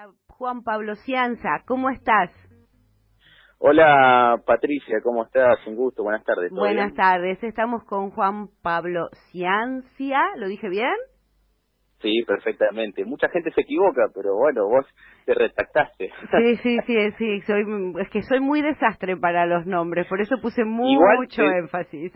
Hola, Juan Pablo Cianza, ¿cómo estás? Hola Patricia, ¿cómo estás? Un gusto, buenas tardes. Buenas tardes, estamos con Juan Pablo Ciancia, ¿lo dije bien? Sí, perfectamente. Mucha gente se equivoca, pero bueno, vos te retractaste. Sí, sí, sí, sí, soy, es que soy muy desastre para los nombres, por eso puse mucho énfasis.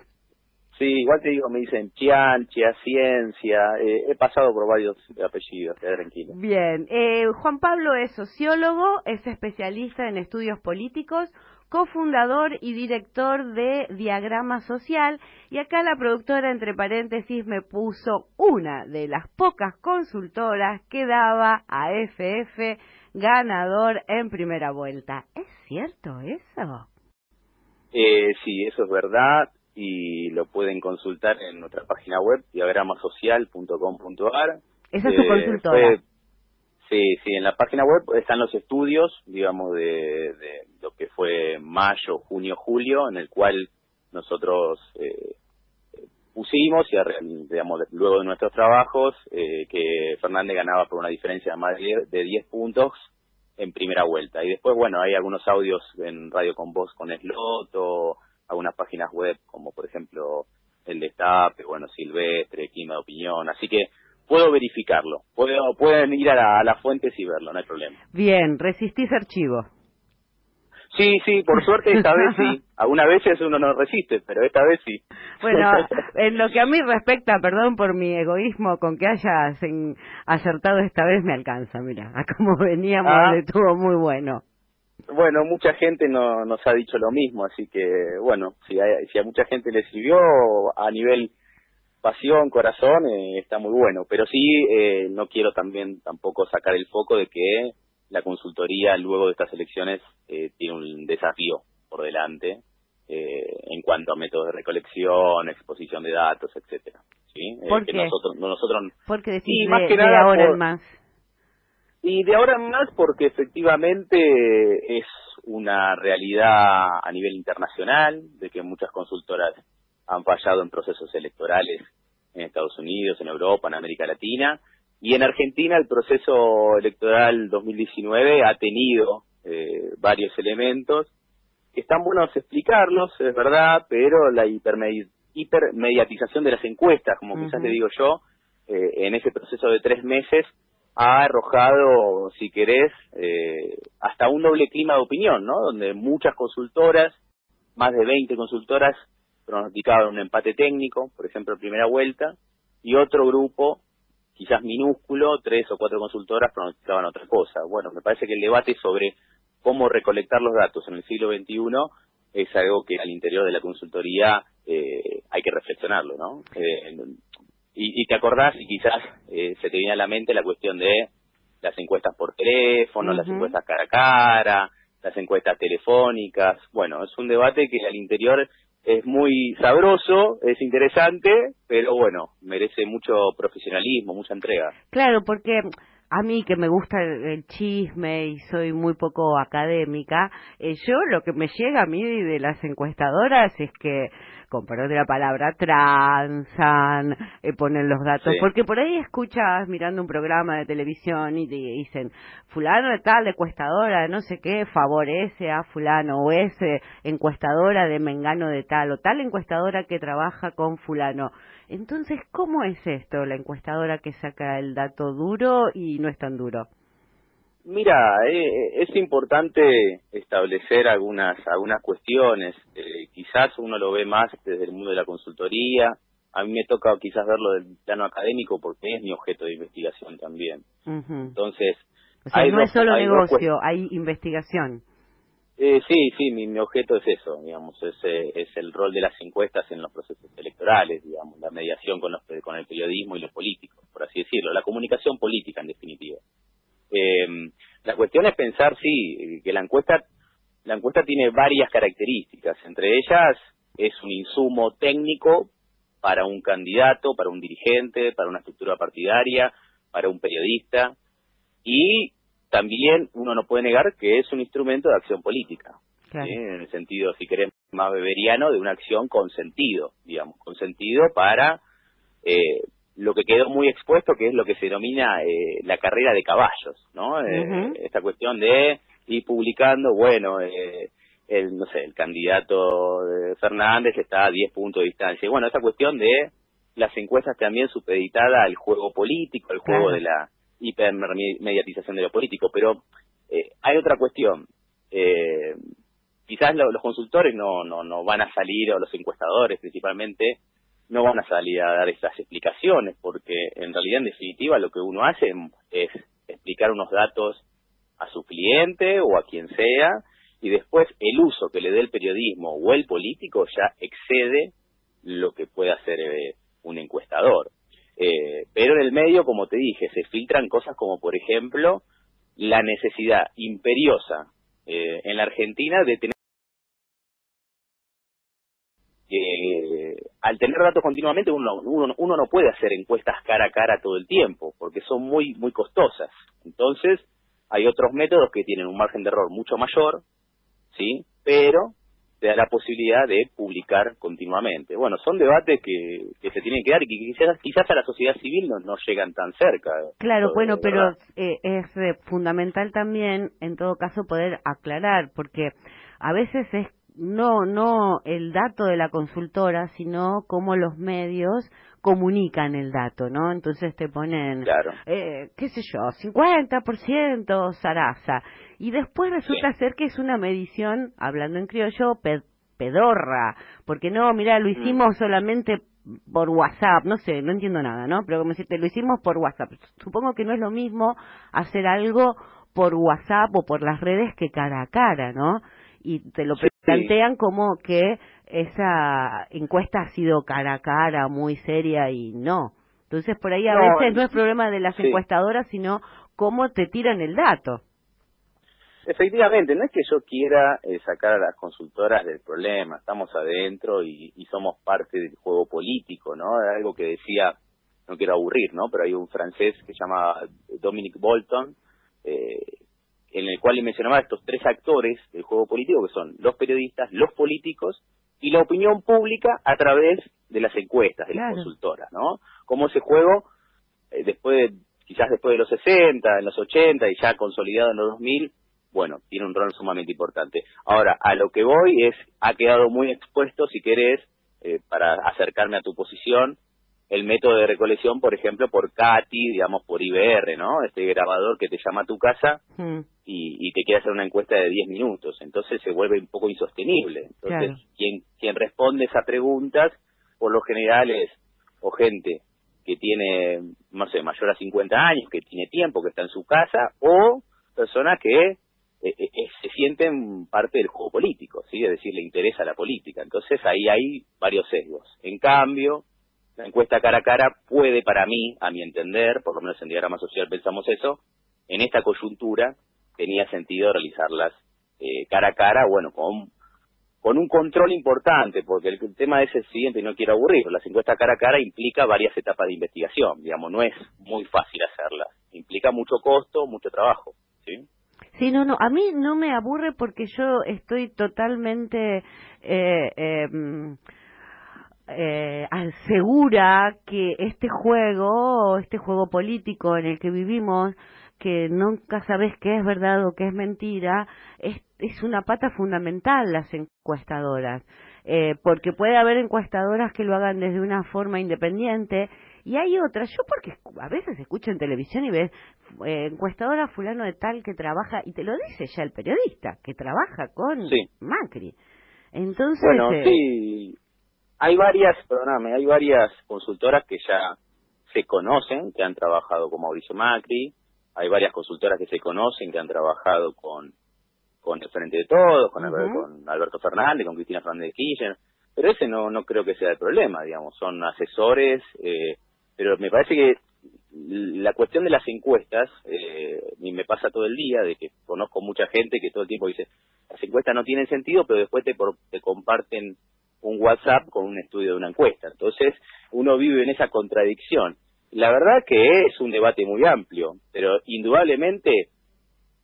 Sí, igual te digo, me dicen Chianchia, Ciencia, eh, he pasado por varios apellidos, tranquilo. Bien, eh, Juan Pablo es sociólogo, es especialista en estudios políticos, cofundador y director de Diagrama Social, y acá la productora, entre paréntesis, me puso una de las pocas consultoras que daba a FF ganador en primera vuelta. ¿Es cierto eso? Eh, sí, eso es verdad y lo pueden consultar en nuestra página web diagramasocial.com.ar. Esa es tu eh, consultora. sí, sí, en la página web están los estudios, digamos, de, de, lo que fue mayo, junio, julio, en el cual nosotros eh, pusimos, y digamos, luego de nuestros trabajos, eh, que Fernández ganaba por una diferencia de más de 10 puntos en primera vuelta. Y después, bueno, hay algunos audios en Radio con Voz con Sloto, algunas páginas web como por ejemplo el Destape, bueno, Silvestre, Clima de Opinión, así que puedo verificarlo, puedo, pueden ir a, las fuentes y verlo, no hay problema. Bien, resistís archivo. Sí, sí, por suerte esta vez sí. Algunas veces uno no resiste, pero esta vez sí. Bueno, en lo que a mí respecta, perdón por mi egoísmo, con que hayas acertado esta vez me alcanza, mira, a como veníamos ah. estuvo muy bueno. Bueno, mucha gente no, nos ha dicho lo mismo, así que bueno, si, si a mucha gente le sirvió a nivel pasión, corazón, eh, está muy bueno. Pero sí, eh, no quiero también tampoco sacar el foco de que la consultoría luego de estas elecciones eh, tiene un desafío por delante en cuanto a métodos de recolección, exposición de datos, etcétera. ¿sí? ¿Por qué? Que nosotros, nosotros, Porque decís más que nada ahora más. Y de ahora en más porque efectivamente es una realidad a nivel internacional, de que muchas consultoras han fallado en procesos electorales en Estados Unidos, en Europa, en América Latina, y en Argentina el proceso electoral 2019 ha tenido eh, varios elementos que están buenos explicarlos, es verdad, pero la hipermediatización de las encuestas, como quizás te digo yo, eh, en ese proceso de tres meses ha arrojado, si querés, eh, hasta un doble clima de opinión, ¿no? Donde muchas consultoras, más de 20 consultoras, pronosticaban un empate técnico, por ejemplo, primera vuelta, y otro grupo, quizás minúsculo, tres o cuatro consultoras pronosticaban otra cosa. Bueno, me parece que el debate sobre cómo recolectar los datos en el siglo XXI es algo que al interior de la consultoría eh, hay que reflexionarlo, ¿no? Eh, y, te acordás, y quizás eh, se te viene a la mente la cuestión de las encuestas por teléfono, las encuestas cara a cara, las encuestas telefónicas. Bueno, es un debate que al interior es muy sabroso, es interesante, pero bueno, merece mucho profesionalismo, mucha entrega. Claro, porque a mí que me gusta el, chisme y soy muy poco académica, eh, yo lo que me llega a mí de las encuestadoras es que perdón de la palabra, transan, eh, ponen los datos, porque por ahí escuchas mirando un programa de televisión y te dicen, fulano de tal encuestadora de no sé qué favorece a fulano, o es encuestadora de mengano de tal, o tal encuestadora que trabaja con fulano. Entonces, ¿cómo es esto, la encuestadora que saca el dato duro y no es tan duro? Mira, eh, es importante establecer algunas algunas cuestiones. Eh, quizás uno lo ve más desde el mundo de la consultoría. A mí me toca quizás verlo del plano académico porque es mi objeto de investigación también. Entonces, no es solo negocio, hay investigación. Eh, sí, sí, mi, mi, objeto es eso, digamos, es, es el rol de las encuestas en los procesos electorales, digamos, la mediación con, los, con el periodismo y los políticos, por así decirlo, la comunicación política en definitiva. Eh, la cuestión es pensar, sí, que la encuesta, la encuesta tiene varias características. Entre ellas es un insumo técnico para un candidato, para un dirigente, para una estructura partidaria, para un periodista. Y también uno no puede negar que es un instrumento de acción política. En el sentido, si querés, más beberiano, de una acción con sentido, digamos, con sentido para eh, lo que quedó muy expuesto, que es lo que se denomina eh, la carrera de caballos, ¿no? Eh, esta cuestión de ir publicando, bueno, eh, el, no sé, el candidato de Fernández está a 10 puntos de distancia. Y bueno, esa cuestión de las encuestas también supeditadas al juego político, al juego de la hipermediatización de lo político. Pero eh, hay otra cuestión. Eh, quizás los consultores no, no, no van a salir, o los encuestadores principalmente, no van a salir a dar esas explicaciones, porque en realidad, en definitiva, lo que uno hace es explicar unos datos a su cliente o a quien sea, y después el uso que le dé el periodismo o el político ya excede lo que puede hacer eh, un encuestador. Eh, pero en el medio, como te dije, se filtran cosas como, por ejemplo, la necesidad imperiosa eh, en la Argentina de tener al tener datos continuamente uno, uno, uno no puede hacer encuestas cara a cara todo el tiempo porque son muy muy costosas entonces hay otros métodos que tienen un margen de error mucho mayor ¿sí? Pero te da la posibilidad de publicar continuamente. Bueno, son debates que, que se tienen que dar y que quizás, quizás a la sociedad civil no, no llegan tan cerca. Claro, bueno, pero eh, es eh, fundamental también, en todo caso, poder aclarar, porque a veces es no no el dato de la consultora, sino cómo los medios comunican el dato, ¿no? Entonces te ponen, eh, qué sé yo, 50% zaraza. Y después resulta ser que es una medición, hablando en criollo, pedorra. Porque no, mira, lo mm. hicimos solamente por WhatsApp, no sé, no entiendo nada, ¿no? Pero como si te lo hicimos por WhatsApp. Supongo que no es lo mismo hacer algo por WhatsApp o por las redes que cara a cara, ¿no? Y te lo plantean como que esa encuesta ha sido cara a cara, muy seria y no. Entonces por ahí a veces no es problema de las encuestadoras, sino cómo te tiran el dato. Efectivamente, no es que yo quiera eh, sacar a las consultoras del problema, estamos adentro y, y, somos parte del juego político, ¿no? Algo que decía, no quiero aburrir, ¿no? Pero hay un francés que se llama Dominic Bolton, eh, en el cual mencionaba estos tres actores del juego político, que son los periodistas, los políticos y la opinión pública a través de las encuestas, de las consultoras, ¿no? Como ese juego, eh, después quizás después de los 60, en los 80 y ya consolidado en los 2000, bueno, tiene un rol sumamente importante. Ahora, a lo que voy es, ha quedado muy expuesto, si querés, eh, para acercarme a tu posición, el método de recolección, por ejemplo, por CATI, digamos, por IBR, ¿no? Este grabador que te llama a tu casa hmm. Y, te quiere hacer una encuesta de 10 minutos. Entonces se vuelve un poco insostenible. Entonces, quien, quien responde esas preguntas, por lo general es o gente que tiene, no sé, mayor a 50 años, que tiene tiempo, que está en su casa, o personas que eh, eh, eh, se sienten parte del juego político, ¿sí? Es decir, le interesa la política. Entonces ahí hay varios sesgos. En cambio, la encuesta cara a cara puede para mí, a mi entender, por lo menos en Diagrama Social pensamos eso, en esta coyuntura tenía sentido realizarlas eh, cara a cara, bueno, con, un control importante, porque el, tema es el siguiente, y no quiero aburrir, las encuestas cara a cara implica varias etapas de investigación, digamos, no es muy fácil hacerlas, implica mucho costo, mucho trabajo, ¿sí? Sí, no, no, a mí no me aburre porque yo estoy totalmente... Eh, eh, eh, asegura que este juego, este juego político en el que vivimos, que nunca sabes qué es verdad o qué es mentira, es, es una pata fundamental las encuestadoras. Eh, porque puede haber encuestadoras que lo hagan desde una forma independiente y hay otras, yo porque a veces escucho en televisión y ves eh, encuestadora fulano de tal que trabaja, y te lo dice ya el periodista, que trabaja con Macri. Entonces, bueno, eh, sí, hay varias, perdóname, hay varias consultoras que ya se conocen, que han trabajado con Mauricio Macri, hay varias consultoras que se conocen, que han trabajado con, con el Frente de Todos, con, Alberto, Fernández, con Cristina Fernández de Kirchner, pero ese no, no creo que sea el problema, digamos, son asesores, eh, pero me parece que la cuestión de las encuestas, eh, me pasa todo el día, de que conozco mucha gente que todo el tiempo dice, las encuestas no tienen sentido, pero después te, te comparten un WhatsApp con un estudio de una encuesta. Entonces, uno vive en esa contradicción. La verdad que es un debate muy amplio, pero indudablemente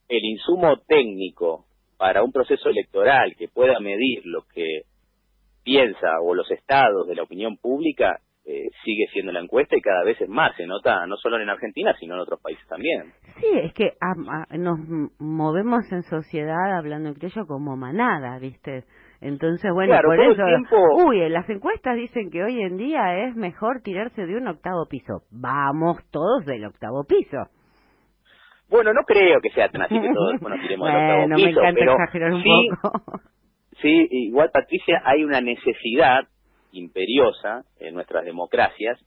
el insumo técnico para un proceso electoral que pueda medir lo que piensa o los estados de la opinión pública eh, sigue siendo la encuesta y cada vez es más, se nota no solo en Argentina, sino en otros países también. Sí, es que nos movemos en sociedad, hablando en criollo, como manada, ¿viste? Entonces, bueno, por eso, uy, en las encuestas dicen que hoy en día es mejor tirarse de un octavo piso. Vamos todos del octavo piso. Bueno, no creo que sea tan así que todos bueno, tiremos del octavo piso, me encanta pero exagerar un sí, poco. sí, igual Patricia, hay una necesidad imperiosa en nuestras democracias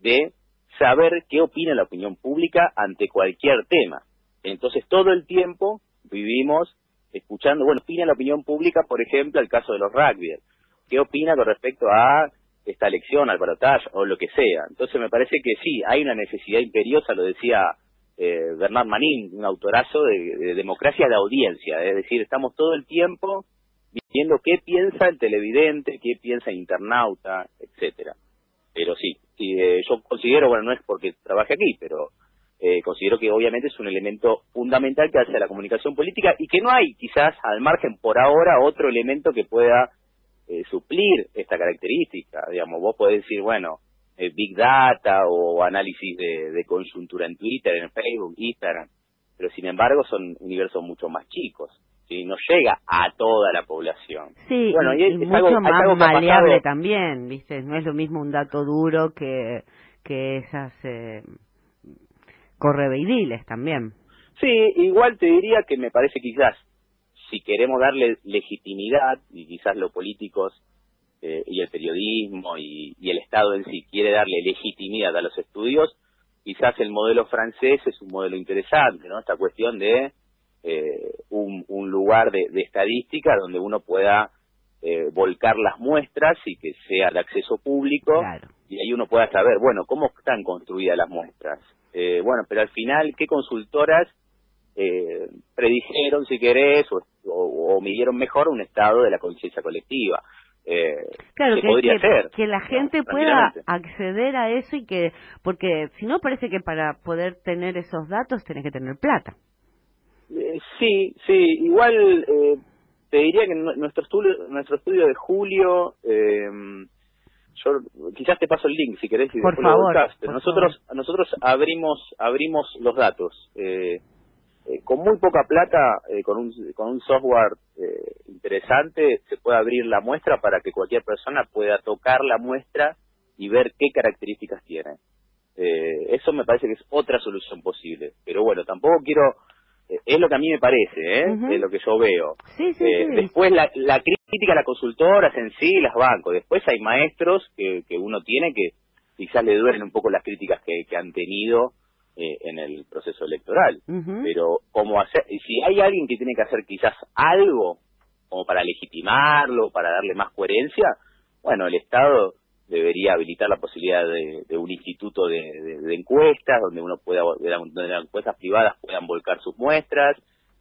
de saber qué opina la opinión pública ante cualquier tema. Entonces todo el tiempo vivimos escuchando, bueno, opina la opinión pública, por ejemplo, el caso de los rugby. ¿Qué opina con respecto a esta elección, al balotaje o lo que sea? Entonces me parece que sí, hay una necesidad imperiosa, lo decía eh, Bernard Manin, un autorazo de, de democracia de audiencia, es decir, estamos todo el tiempo viendo qué piensa el televidente, qué piensa el internauta, etcétera. Pero sí, eh, yo considero, bueno, no es porque trabaje aquí, pero eh, considero que obviamente es un elemento fundamental que hace a la comunicación política y que no hay quizás al margen por ahora otro elemento que pueda eh, suplir esta característica. Digamos, vos podés decir, bueno, Big Data o análisis de, de coyuntura en Twitter, en Facebook, Instagram, pero sin embargo son universos mucho más chicos y no llega a toda la población. Sí, bueno, y, es, mucho más maleable también, ¿viste? No es lo mismo un dato duro que, que esas eh, correveidiles también. Sí, igual te diría que me parece quizás, si queremos darle legitimidad, y quizás los políticos eh, y el periodismo y, y el Estado en sí quiere darle legitimidad a los estudios, quizás el modelo francés es un modelo interesante, ¿no? Esta cuestión de eh, un, un, lugar de, de, estadística donde uno pueda eh, volcar las muestras y que sea de acceso público y ahí uno pueda saber, bueno, cómo están construidas las muestras. Eh, bueno, pero al final, ¿qué consultoras eh, predijeron, si querés, o, o, midieron mejor un estado de la conciencia colectiva? Eh, claro, que, podría ser, que la gente pueda acceder a eso y que, porque si no parece que para poder tener esos datos tenés que tener plata. Eh, sí, sí, igual eh, te diría que nuestro estudio, nuestro estudio de julio, eh, yo quizás te paso el link si querés y por favor, nosotros nosotros abrimos abrimos los datos. Eh, eh, con muy poca plata, eh, con un con un software interesante se puede abrir la muestra para que cualquier persona pueda tocar la muestra y ver qué características tiene. eso me parece que es otra solución posible, pero bueno, tampoco quiero es lo que a mí me parece, ¿eh? es lo que yo veo. Eh, después la, la crítica a las consultoras en sí las banco. Después hay maestros que, que uno tiene que quizás le duelen un poco las críticas que, que han tenido eh, en el proceso electoral. Pero como hacer, si hay alguien que tiene que hacer quizás algo como para legitimarlo, para darle más coherencia, bueno, el Estado debería habilitar la posibilidad de, un instituto de, encuestas donde uno pueda donde las encuestas privadas puedan volcar sus muestras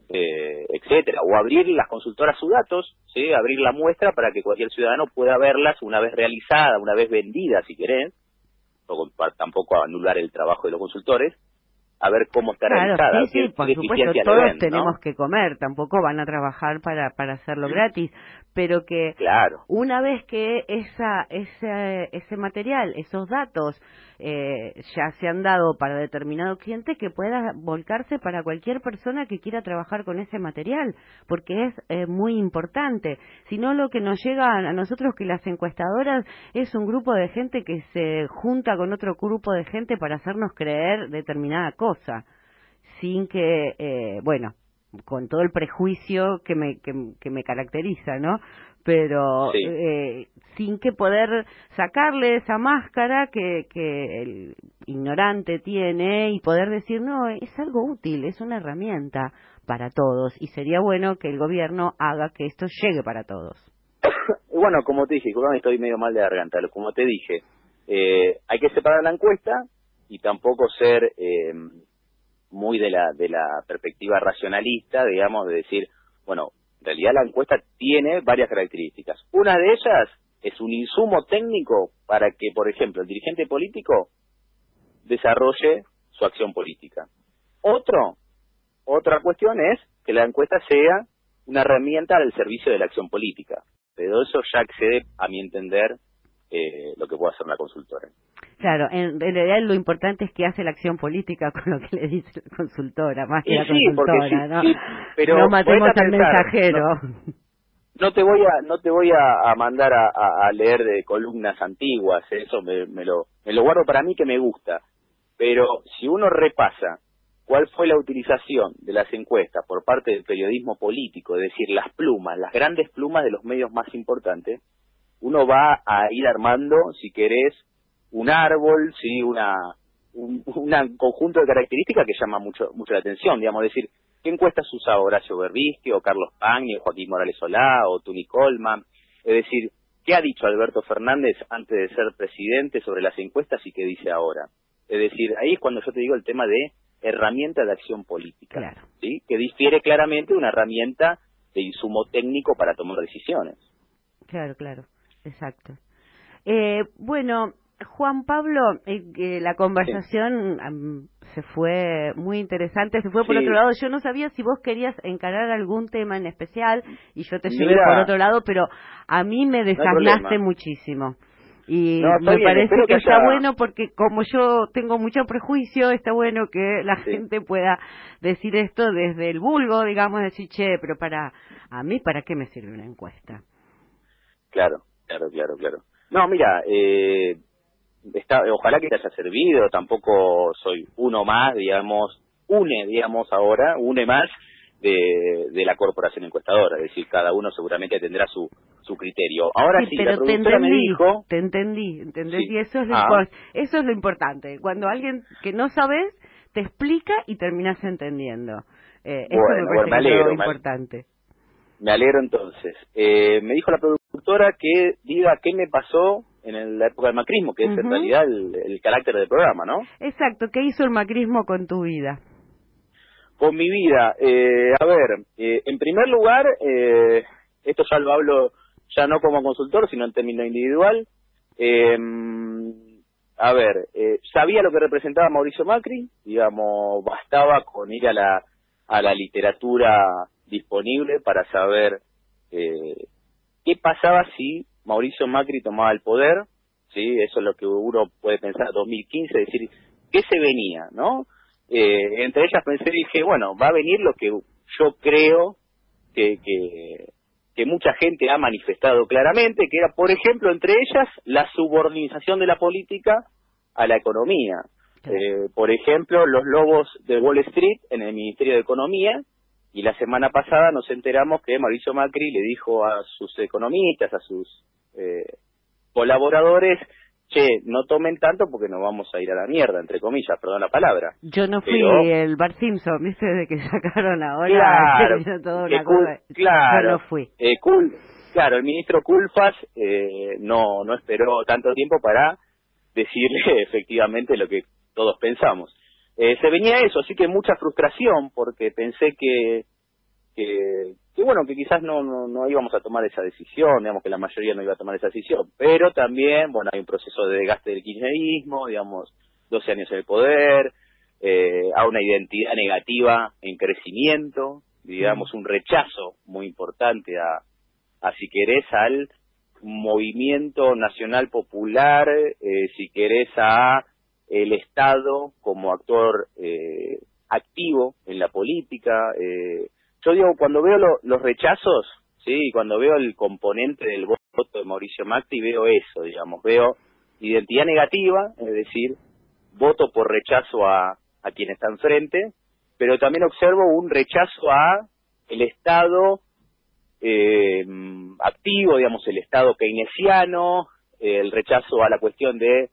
eh, etcétera o abrir las consultoras sus datos sí abrir la muestra para que cualquier ciudadano pueda verlas una vez realizada una vez vendida si querés tampoco anular el trabajo de los consultores a ver cómo está claro, Sí, sí, por supuesto, todos tenemos que comer, tampoco van a trabajar para, para hacerlo gratis, pero que claro. una vez que esa, ese, ese material, esos datos eh, ya se han dado para determinado cliente, que pueda volcarse para cualquier persona que quiera trabajar con ese material, porque es eh, muy importante. Si no, lo que nos llega a nosotros que las encuestadoras es un grupo de gente que se junta con otro grupo de gente para hacernos creer determinada cosa sin que, eh, bueno, con todo el prejuicio que me, que, me caracteriza, ¿no? Pero eh, sin que poder sacarle esa máscara que, que el ignorante tiene y poder decir, no, es algo útil, es una herramienta para todos y sería bueno que el gobierno haga que esto llegue para todos. bueno, como te dije, estoy medio mal de garganta, como te dije, eh, hay que separar la encuesta y tampoco ser eh, muy de la, de la perspectiva racionalista, digamos, de decir, bueno, en realidad la encuesta tiene varias características. Una de ellas es un insumo técnico para que, por ejemplo, el dirigente político desarrolle su acción política. Otro, otra cuestión es que la encuesta sea una herramienta al servicio de la acción política. Pero eso ya excede, a mi entender, eh, lo que puede hacer una consultora. Claro, en, realidad lo importante es que hace la acción política con lo que le dice la consultora, más que la consultora, ¿no? pero no matemos al mensajero. No, te voy a no te voy a, mandar a, leer de columnas antiguas, eso me, me, lo me lo guardo para mí que me gusta. Pero si uno repasa cuál fue la utilización de las encuestas por parte del periodismo político, es decir, las plumas, las grandes plumas de los medios más importantes, uno va a ir armando, si querés, un árbol, sí, una un, conjunto de características que llama mucho mucho la atención, digamos, decir, ¿qué encuestas usaba Horacio Berbisque o Carlos Pagni o Joaquín Morales Solá o Tuni Colman? Es decir, ¿qué ha dicho Alberto Fernández antes de ser presidente sobre las encuestas y qué dice ahora? Es decir, ahí es cuando yo te digo el tema de herramienta de acción política, ¿sí? que difiere claramente de una herramienta de insumo técnico para tomar decisiones. Claro, claro, exacto. Eh, bueno, Juan Pablo, eh, la conversación se fue muy interesante, se fue por otro lado. Yo no sabía si vos querías encarar algún tema en especial y yo te llevé por otro lado, pero a mí me desasnaste muchísimo. Y me parece que, está bueno porque como yo tengo mucho prejuicio, está bueno que la gente pueda decir esto desde el vulgo, digamos, decir, che, pero para a mí, ¿para qué me sirve una encuesta? Claro, claro, claro, claro. No, mira, eh, está, ojalá que te haya servido, tampoco soy uno más, digamos, une, digamos, ahora, une más de, de la corporación encuestadora, es decir, cada uno seguramente tendrá su, su criterio. Ahora sí, la productora me dijo... Te entendí, entendí, y eso es, lo ah. eso es lo importante, cuando alguien que no sabes te explica y terminas entendiendo. Eh, eso me parece bueno, importante. Me alegro entonces. Eh, me dijo la productora que diga qué me pasó en la época del macrismo, que es en realidad el, carácter del programa, ¿no? Exacto, ¿qué hizo el macrismo con tu vida? Con mi vida, eh, a ver, eh, en primer lugar, eh, esto ya lo hablo ya no como consultor, sino en términos individual. Eh, a ver, eh, sabía lo que representaba Mauricio Macri, digamos, bastaba con ir a la, a la literatura disponible para saber eh, qué pasaba si Mauricio Macri tomaba el poder, sí, eso es lo que uno puede pensar 2015, decir, ¿qué se venía, no? Eh, entre ellas pensé, dije, bueno, va a venir lo que yo creo que, que, que mucha gente ha manifestado claramente, que era, por ejemplo, entre ellas, la subordinación de la política a la economía. Eh, por ejemplo, los lobos de Wall Street en el Ministerio de Economía, y la semana pasada nos enteramos que Mauricio Macri le dijo a sus economistas, a sus eh, colaboradores, che, no tomen tanto porque nos vamos a ir a la mierda, entre comillas, perdón la palabra. Yo no fui el Bar Simpson, viste, de que sacaron ahora. Claro, todo claro. Yo no fui. Eh, claro, el ministro Culfas eh, no, no esperó tanto tiempo para decirle efectivamente lo que todos pensamos. Eh, se venía eso, así que mucha frustración porque pensé que, que, que bueno, que quizás no, no, no, íbamos a tomar esa decisión, digamos que la mayoría no iba a tomar esa decisión, pero también, bueno, hay un proceso de desgaste del kirchnerismo, digamos, 12 años en el poder, eh, a una identidad negativa en crecimiento, digamos, un rechazo muy importante a, a si querés, al movimiento nacional popular, eh, si querés, a el Estado como actor eh, activo en la política, eh, yo digo, cuando veo los rechazos, sí, cuando veo el componente del voto de Mauricio Macri, veo eso, digamos, veo identidad negativa, es decir, voto por rechazo a, a quien está enfrente, pero también observo un rechazo a el Estado eh, activo, digamos, el Estado keynesiano, el rechazo a la cuestión de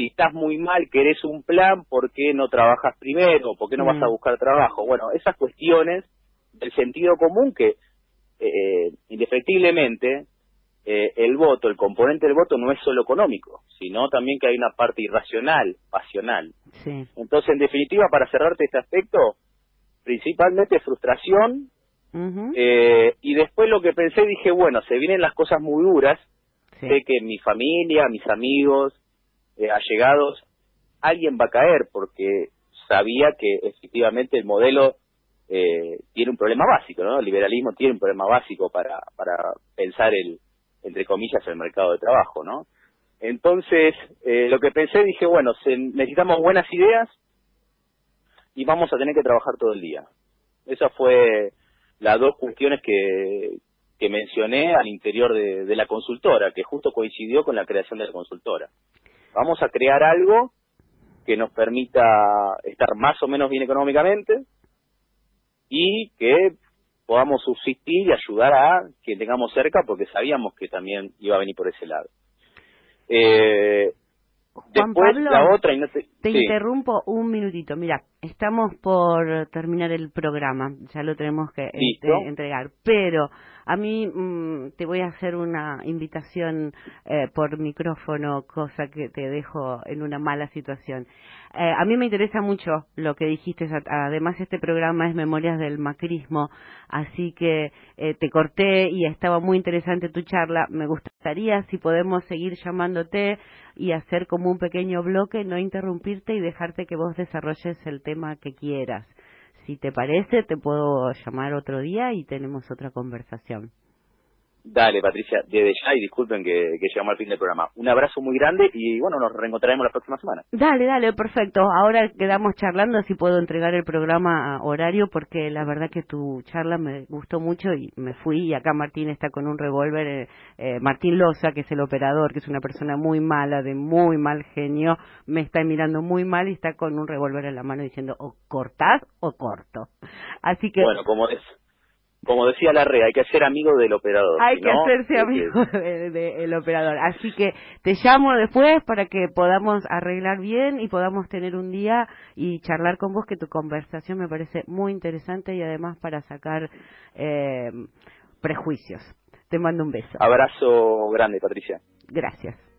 si estás muy mal, querés un plan, ¿por qué no trabajas primero? ¿Por qué no vas a mm. buscar trabajo? Bueno, esas cuestiones el sentido común que eh, indefectiblemente eh, el voto, el componente del voto no es solo económico, sino también que hay una parte irracional, pasional. Entonces, en definitiva, para cerrarte este aspecto, principalmente frustración, eh, y después lo que pensé, dije, bueno, se vienen las cosas muy duras, sé que mi familia, mis amigos, eh, allegados, alguien va a caer, porque sabía que efectivamente el modelo eh, tiene un problema básico, ¿no? El liberalismo tiene un problema básico para, para pensar el, entre comillas, el mercado de trabajo, ¿no? Entonces, eh, lo que pensé, dije, bueno, necesitamos buenas ideas y vamos a tener que trabajar todo el día. Esas fue las dos cuestiones que, que mencioné al interior de la consultora, que justo coincidió con la creación de la consultora. Vamos a crear algo que nos permita estar más o menos bien económicamente y que podamos subsistir y ayudar a quien tengamos cerca porque sabíamos que también iba a venir por ese lado. Eh, después la otra y no te, te interrumpo un minutito. Mira, estamos por terminar el programa, ya lo tenemos que este, entregar, pero a mí mm, te voy a hacer una invitación eh, por micrófono, cosa que te dejo en una mala situación. Eh, a mí me interesa mucho lo que dijiste, además este programa es Memorias del Macrismo, así que eh, te corté y estaba muy interesante tu charla. Me gustaría si podemos seguir llamándote y hacer como un pequeño bloque, no interrumpirte y dejarte que vos desarrolles el tema que quieras. Si te parece, te puedo llamar otro día y tenemos otra conversación. Dale, Patricia, desde ya y disculpen que, que, llegamos al fin del programa. Un abrazo muy grande y bueno, nos reencontraremos la próxima semana. Dale, dale, perfecto. Ahora quedamos charlando si puedo entregar el programa a horario porque la verdad que tu charla me gustó mucho y me fui y acá Martín está con un revólver, eh, eh, Martín Loza, que es el operador, que es una persona muy mala, de muy mal genio, me está mirando muy mal y está con un revólver en la mano diciendo o cortás o corto. Así que... Bueno, como es como decía la REA, hay que ser amigo del operador. Hay que hacerse amigo del operador. Así que te llamo después para que podamos arreglar bien y podamos tener un día y charlar con vos, que tu conversación me parece muy interesante y además para sacar eh, prejuicios. Te mando un beso. Abrazo grande, Patricia. Gracias.